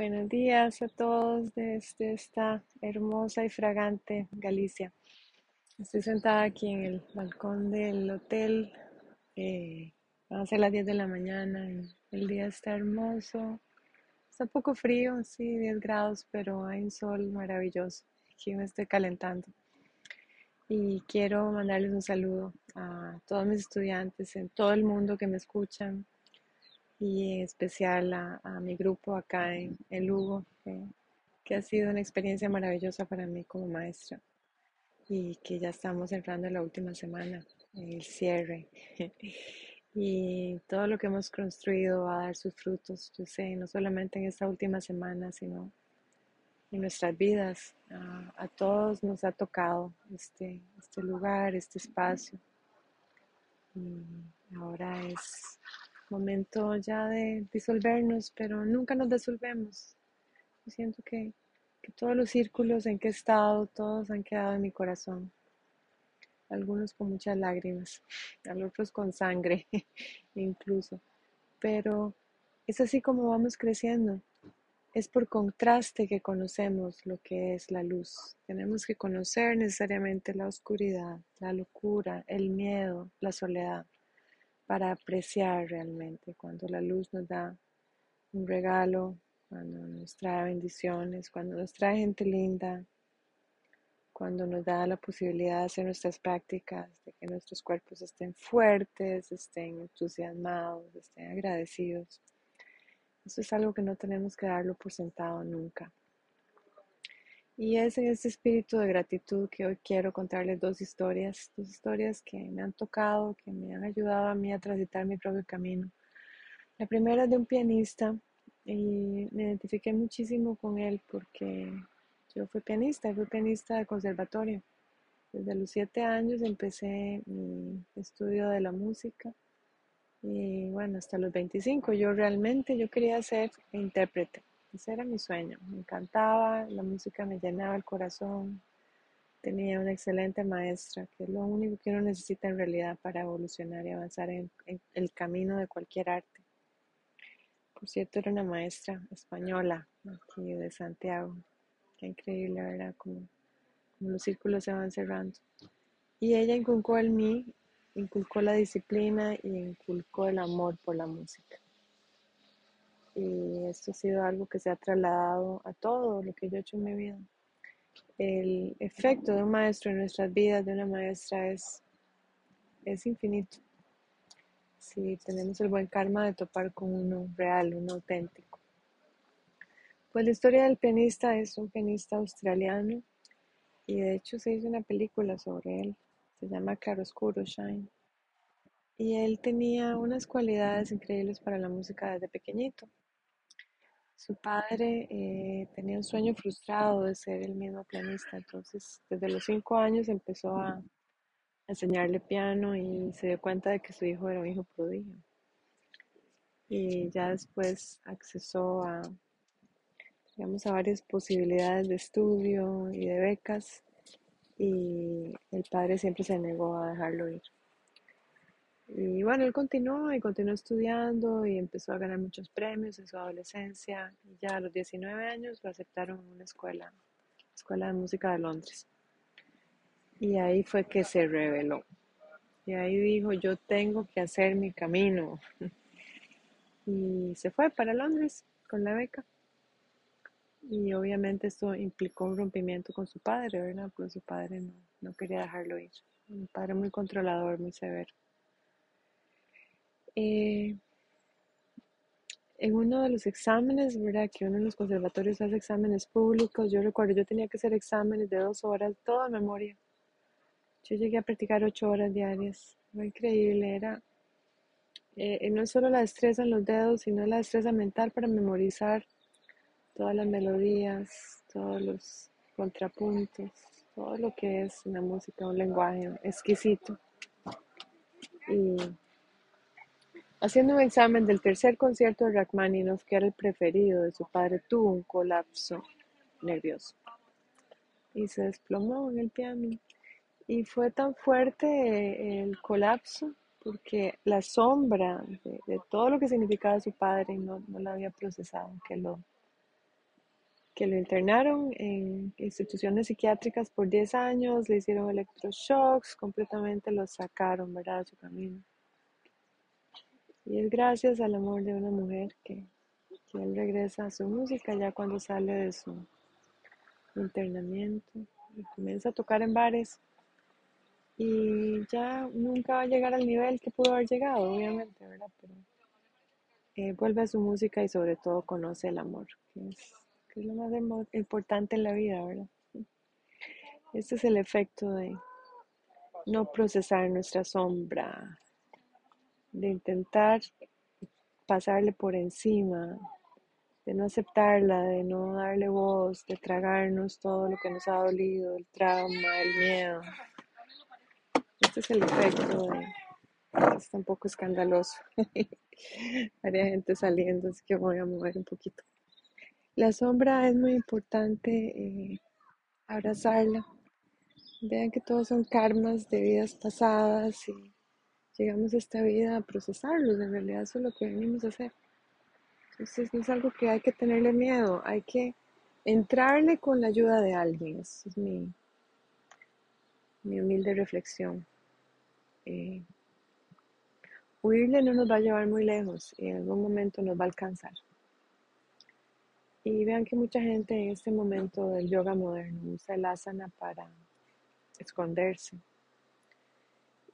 Buenos días a todos desde esta hermosa y fragante Galicia. Estoy sentada aquí en el balcón del hotel. Eh, van a ser las 10 de la mañana y el día está hermoso. Está un poco frío, sí, 10 grados, pero hay un sol maravilloso. Aquí me estoy calentando. Y quiero mandarles un saludo a todos mis estudiantes en todo el mundo que me escuchan, y en especial a, mi grupo acá en, en Lugo, que, ha sido una experiencia maravillosa para mí como maestra y que ya estamos entrando en la última semana, el cierre. y todo lo que hemos construido va a dar sus frutos, yo sé, no solamente en esta última semana, sino en nuestras vidas. A, a todos nos ha tocado este, este lugar, este espacio. Y ahora es momento ya de disolvernos, pero nunca nos disolvemos. Yo siento que, todos los círculos en que he estado, todos han quedado en mi corazón. Algunos con muchas lágrimas, otros con sangre incluso. Pero es así como vamos creciendo. Es por contraste que conocemos lo que es la luz. Tenemos que conocer necesariamente la oscuridad, la locura, el miedo, la soledad para apreciar realmente cuando la luz nos da un regalo, cuando nos trae bendiciones, cuando nos trae gente linda, cuando nos da la posibilidad de hacer nuestras prácticas, de que nuestros cuerpos estén fuertes, estén entusiasmados, estén agradecidos. Eso es algo que no tenemos que darlo por sentado nunca. Y es en este espíritu de gratitud que hoy quiero contarles dos historias, dos historias que me han tocado, que me han ayudado a mí a transitar mi propio camino. La primera es de un pianista y me identifiqué muchísimo con él porque yo fui pianista, fui pianista de conservatorio. Desde los siete años empecé mi estudio de la música y bueno, hasta los 25 yo realmente yo quería ser intérprete. Ese era mi sueño. Me encantaba, la música me llenaba el corazón. Tenía una excelente maestra, que es lo único que uno necesita en realidad para evolucionar y avanzar en, el camino de cualquier arte. Por cierto, era una maestra española aquí de Santiago. Qué increíble, ¿verdad? Como, como los círculos se van cerrando. Y ella inculcó en mí, inculcó la disciplina y inculcó el amor por la música y esto ha sido algo que se ha trasladado a todo lo que yo he hecho en mi vida. El efecto de un maestro en nuestras vidas, de una maestra, es, es infinito. Si tenemos el buen karma de topar con uno real, uno auténtico. Pues la historia del pianista es un pianista australiano y de hecho se hizo una película sobre él. Se llama Claroscuro Shine. Y él tenía unas cualidades increíbles para la música desde pequeñito. Su padre eh, tenía un sueño frustrado de ser el mismo pianista, entonces desde los cinco años empezó a enseñarle piano y se dio cuenta de que su hijo era un hijo prodigio. Y ya después accesó a, digamos, a varias posibilidades de estudio y de becas y el padre siempre se negó a dejarlo ir. Y bueno, él continuó y continuó estudiando y empezó a ganar muchos premios en su adolescencia. Y ya a los 19 años lo aceptaron en una escuela, Escuela de Música de Londres. Y ahí fue que se reveló. Y ahí dijo, yo tengo que hacer mi camino. Y se fue para Londres con la beca. Y obviamente esto implicó un rompimiento con su padre, ¿verdad? Porque su padre no, no quería dejarlo ir. Un padre muy controlador, muy severo. Eh, en uno de los exámenes, ¿verdad? Que uno de los conservatorios hace exámenes públicos. Yo recuerdo, yo tenía que hacer exámenes de dos horas, toda memoria. Yo llegué a practicar ocho horas diarias. Fue increíble, era. Eh, no solo la destreza en los dedos, sino la destreza mental para memorizar todas las melodías, todos los contrapuntos, todo lo que es una música, un lenguaje exquisito. Y Haciendo un examen del tercer concierto de Rachmaninoff, que era el preferido de su padre, tuvo un colapso nervioso y se desplomó en el piano. Y fue tan fuerte el colapso porque la sombra de, todo lo que significaba su padre no, no la había procesado, que lo, que lo internaron en instituciones psiquiátricas por 10 años, le hicieron electroshocks, completamente lo sacaron, ¿verdad?, de su camino. Y es gracias al amor de una mujer que, que él regresa a su música ya cuando sale de su internamiento y comienza a tocar en bares. Y ya nunca va a llegar al nivel que pudo haber llegado, obviamente, ¿verdad? Pero eh, vuelve a su música y sobre todo conoce el amor, que es, que es lo más importante en la vida, ¿verdad? Este es el efecto de no procesar nuestra sombra, de intentar pasarle por encima, de no aceptarla, de no darle voz, de tragarnos todo lo que nos ha dolido, el trauma, el miedo. Este es el efecto de... Un poco escandaloso. Haría gente saliendo, así que voy a mover un poquito. La sombra es muy importante eh, abrazarla. Vean que todos son karmas de vidas pasadas y llegamos a esta vida a procesarlos, en realidad eso es lo que venimos a hacer. Entonces no es algo que hay que tenerle miedo, hay que entrarle con la ayuda de alguien, esa es mi, mi humilde reflexión. Eh, huirle no nos va a llevar muy lejos y en algún momento nos va a alcanzar. Y vean que mucha gente en este momento del yoga moderno usa el asana para esconderse.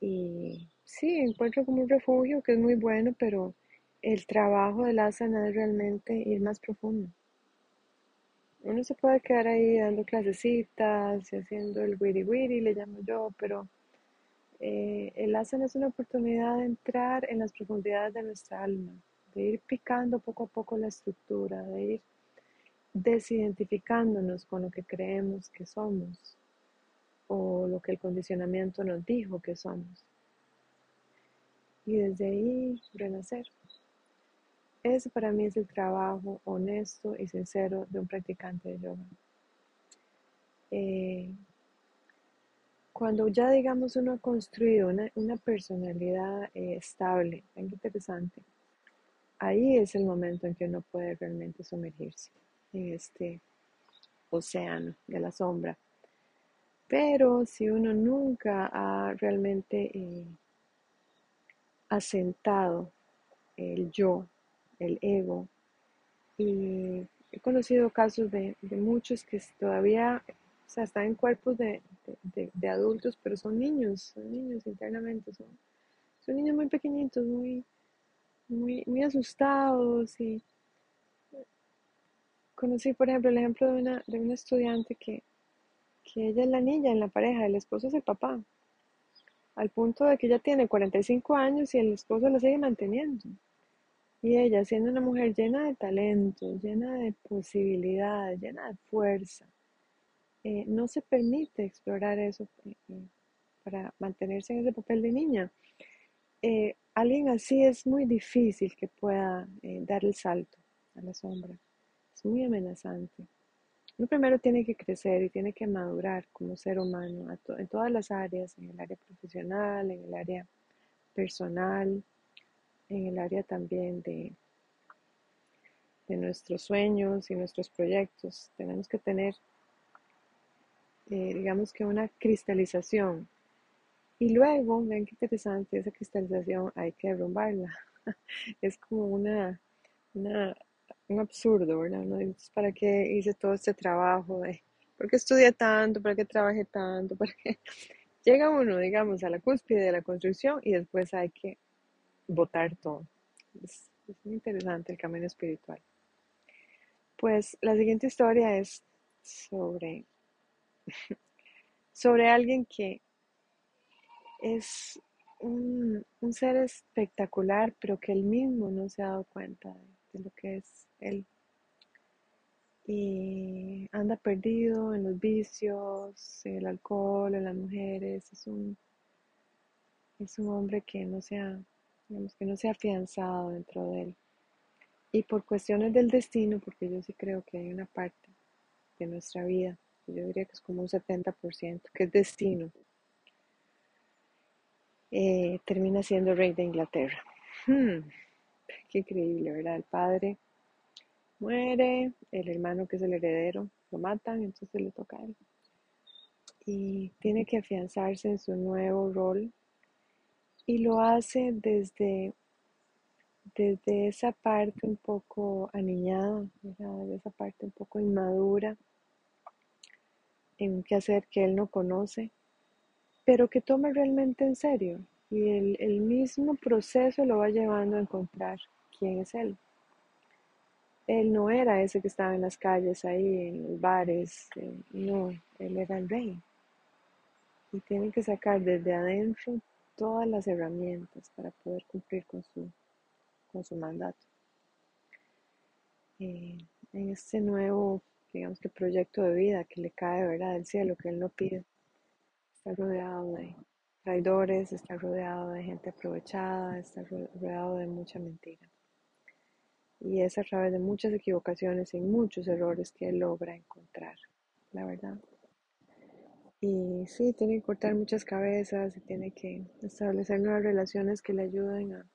Y sí, encuentro como un refugio que es muy bueno, pero el trabajo del asana es realmente ir más profundo. Uno se puede quedar ahí dando clasecitas y haciendo el wiri wiri, le llamo yo, pero eh, el asana es una oportunidad de entrar en las profundidades de nuestra alma, de ir picando poco a poco la estructura, de ir desidentificándonos con lo que creemos que somos o lo que el condicionamiento nos dijo que somos y desde ahí renacer. Ese para mí es el trabajo honesto y sincero de un practicante de yoga. Eh, cuando ya digamos uno ha construido una, personalidad eh, estable, tan interesante, ahí es el momento en que uno puede realmente sumergirse en este océano de la sombra. Pero si uno nunca ha realmente eh, asentado el yo, el ego. Y he conocido casos de, muchos que todavía o sea, están en cuerpos de, adultos, pero son niños, son niños internamente, son, son niños muy pequeñitos, muy, muy, muy asustados. Y conocí, por ejemplo, el ejemplo de una, de una estudiante que, que ella es la niña en la pareja, el esposo es el papá al punto de que ella tiene 45 años y el esposo la sigue manteniendo. Y ella, siendo una mujer llena de talento, llena de posibilidades, llena de fuerza, eh, no se permite explorar eso eh, eh, para mantenerse en ese papel de niña. alguien así es muy difícil que pueda dar el salto a la sombra. Es muy amenazante. Uno primero tiene que crecer y tiene que madurar como ser humano en todas las áreas, en el área profesional, en el área personal, en el área también de, de nuestros sueños y nuestros proyectos. Tenemos que tener, eh, digamos que una cristalización. Y luego, ven qué interesante, esa cristalización hay que derrumbarla. es como una, una un absurdo, ¿verdad? ¿No? ¿para qué hice todo este trabajo? ¿Por qué estudié tanto? ¿Para qué trabajé tanto? ¿Para qué? Llega uno, digamos, a la cúspide de la construcción y después hay que botar todo. Es, muy interesante el camino espiritual. Pues la siguiente historia es sobre, sobre alguien que es un, un, ser espectacular, pero que él mismo no se ha dado cuenta de lo que es él. Y anda perdido en los vicios, el alcohol, en las mujeres. Es un, es un hombre que no se ha, que no se afianzado dentro de él. Y por cuestiones del destino, porque yo sí creo que hay una parte de nuestra vida, yo diría que es como un 70%, que es destino, eh, termina siendo rey de Inglaterra. Hmm. Qué increíble, ¿verdad? El padre muere, el hermano que es el heredero lo matan, entonces le toca a él. Y tiene que afianzarse en su nuevo rol y lo hace desde, desde esa parte un poco aniñada, desde esa parte un poco inmadura en un quehacer que él no conoce, pero que toma realmente en serio. Y el, el mismo proceso lo va llevando a encontrar quién es él. Él no era ese que estaba en las calles, ahí, en los bares, eh, no, él era el rey. Y tiene que sacar desde adentro todas las herramientas para poder cumplir con su, con su mandato. Eh, en este nuevo, digamos que proyecto de vida que le cae, ¿verdad? Del cielo, que él no pide, está rodeado de traidores, está rodeado de gente aprovechada, está rodeado de mucha mentira. Y es a través de muchas equivocaciones y muchos errores que él logra encontrar, la verdad. Y sí, tiene que cortar muchas cabezas y tiene que establecer nuevas relaciones que le ayuden a,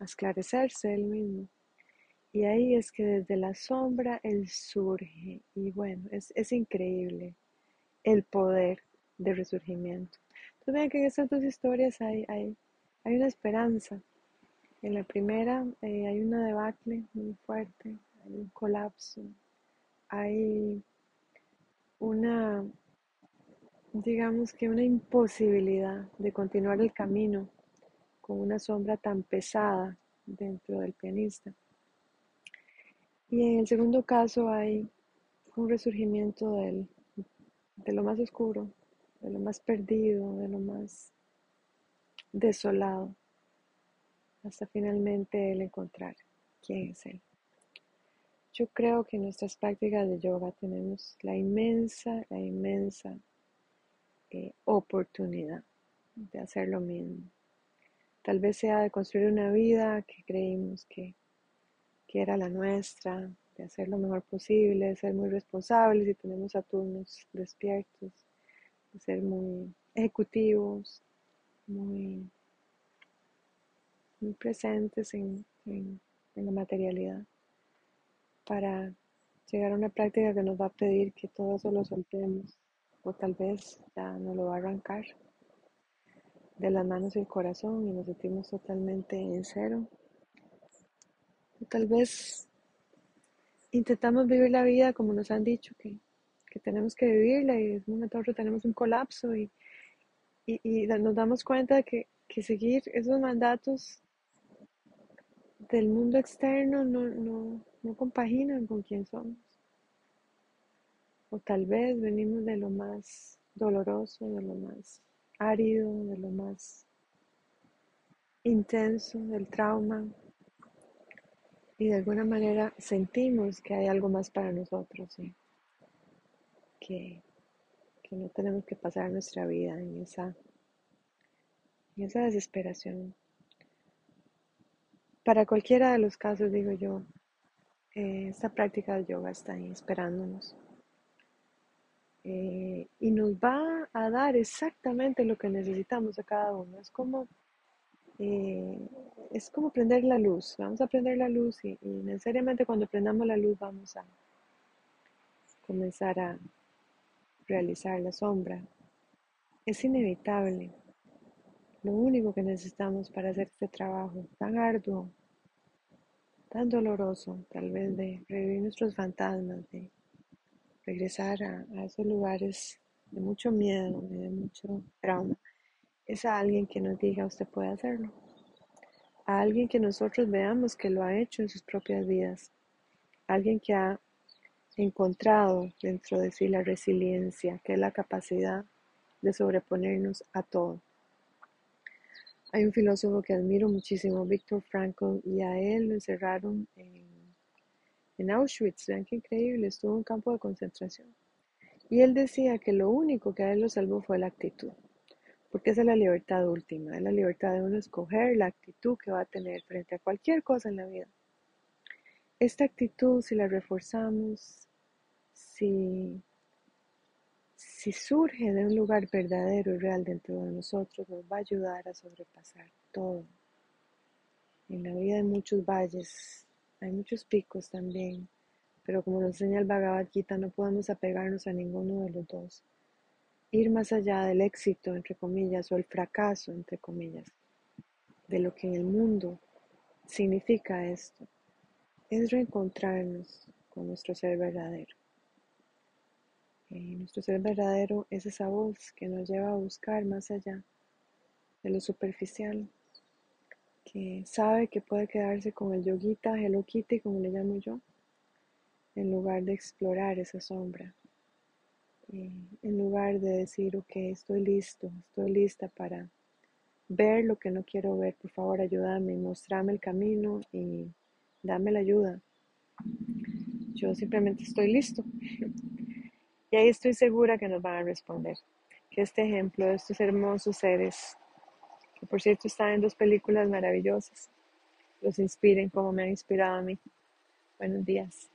esclarecerse él mismo. Y ahí es que desde la sombra él surge. Y bueno, es, es increíble el poder de resurgimiento. Entonces vean que en estas dos historias hay, hay, hay una esperanza. En la primera eh, hay una debacle muy fuerte, hay un colapso, hay una, digamos que una imposibilidad de continuar el camino con una sombra tan pesada dentro del pianista. Y en el segundo caso hay un resurgimiento del, de lo más oscuro, de lo más perdido, de lo más desolado hasta finalmente el encontrar quién es Él. Yo creo que en nuestras prácticas de yoga tenemos la inmensa, la inmensa eh, oportunidad de hacer lo mismo. Tal vez sea de construir una vida que creímos que, que era la nuestra, de hacer lo mejor posible, de ser muy responsables y tenemos a turnos despiertos, de ser muy ejecutivos, muy muy presentes en, la materialidad para llegar a una práctica que nos va a pedir que todo eso lo soltemos o tal vez ya no lo va a arrancar de las manos y el corazón y nos sentimos totalmente en cero. O tal vez intentamos vivir la vida como nos han dicho que, tenemos que vivirla y en un momento tenemos un colapso y, y, nos damos cuenta de que, que seguir esos mandatos del mundo externo no, no, no compaginan con quien somos. O tal vez venimos de lo más doloroso, de lo más árido, de lo más intenso, del trauma. Y de alguna manera sentimos que hay algo más para nosotros, que, no tenemos que pasar nuestra vida en esa, en esa desesperación. Para cualquiera de los casos, digo yo, eh, esta práctica de yoga está ahí esperándonos. Eh, y nos va a dar exactamente lo que necesitamos a cada uno. Es como, eh, es como prender la luz. Vamos a prender la luz y, y necesariamente cuando prendamos la luz vamos a comenzar a realizar la sombra. Es inevitable. Lo único que necesitamos para hacer este trabajo tan arduo, tan doloroso, tal vez de revivir nuestros fantasmas, de regresar a, esos lugares de mucho miedo, de mucho trauma, es a alguien que nos diga usted puede hacerlo. A alguien que nosotros veamos que lo ha hecho en sus propias vidas. Alguien que ha encontrado dentro de sí la resiliencia, que es la capacidad de sobreponernos a todo. Hay un filósofo que admiro muchísimo, Viktor Frankl, y a él lo encerraron en, Auschwitz. Vean qué increíble, estuvo en un campo de concentración. Y él decía que lo único que a él lo salvó fue la actitud, porque esa es la libertad última, es la libertad de uno escoger la actitud que va a tener frente a cualquier cosa en la vida. Esta actitud, si la reforzamos, si si surge de un lugar verdadero y real dentro de nosotros, nos va a ayudar a sobrepasar todo. En la vida hay muchos valles, hay muchos picos también, pero como nos enseña el Bhagavad Gita, no podemos apegarnos a ninguno de los dos. Ir más allá del éxito, entre comillas, o el fracaso, entre comillas, de lo que en el mundo significa esto, es reencontrarnos con nuestro ser verdadero. Y nuestro ser verdadero es esa voz que nos lleva a buscar más allá de lo superficial, que sabe que puede quedarse con el yoguita, Hello Kitty, como le llamo yo, en lugar de explorar esa sombra, en lugar de decir, ok, estoy listo, estoy lista para ver lo que no quiero ver, por favor ayúdame, mostrame el camino y dame la ayuda. Yo simplemente estoy listo. Y ahí estoy segura que nos van a responder. Que este ejemplo de estos hermosos seres, que por cierto están en dos películas maravillosas, los inspiren como me han inspirado a mí. Buenos días.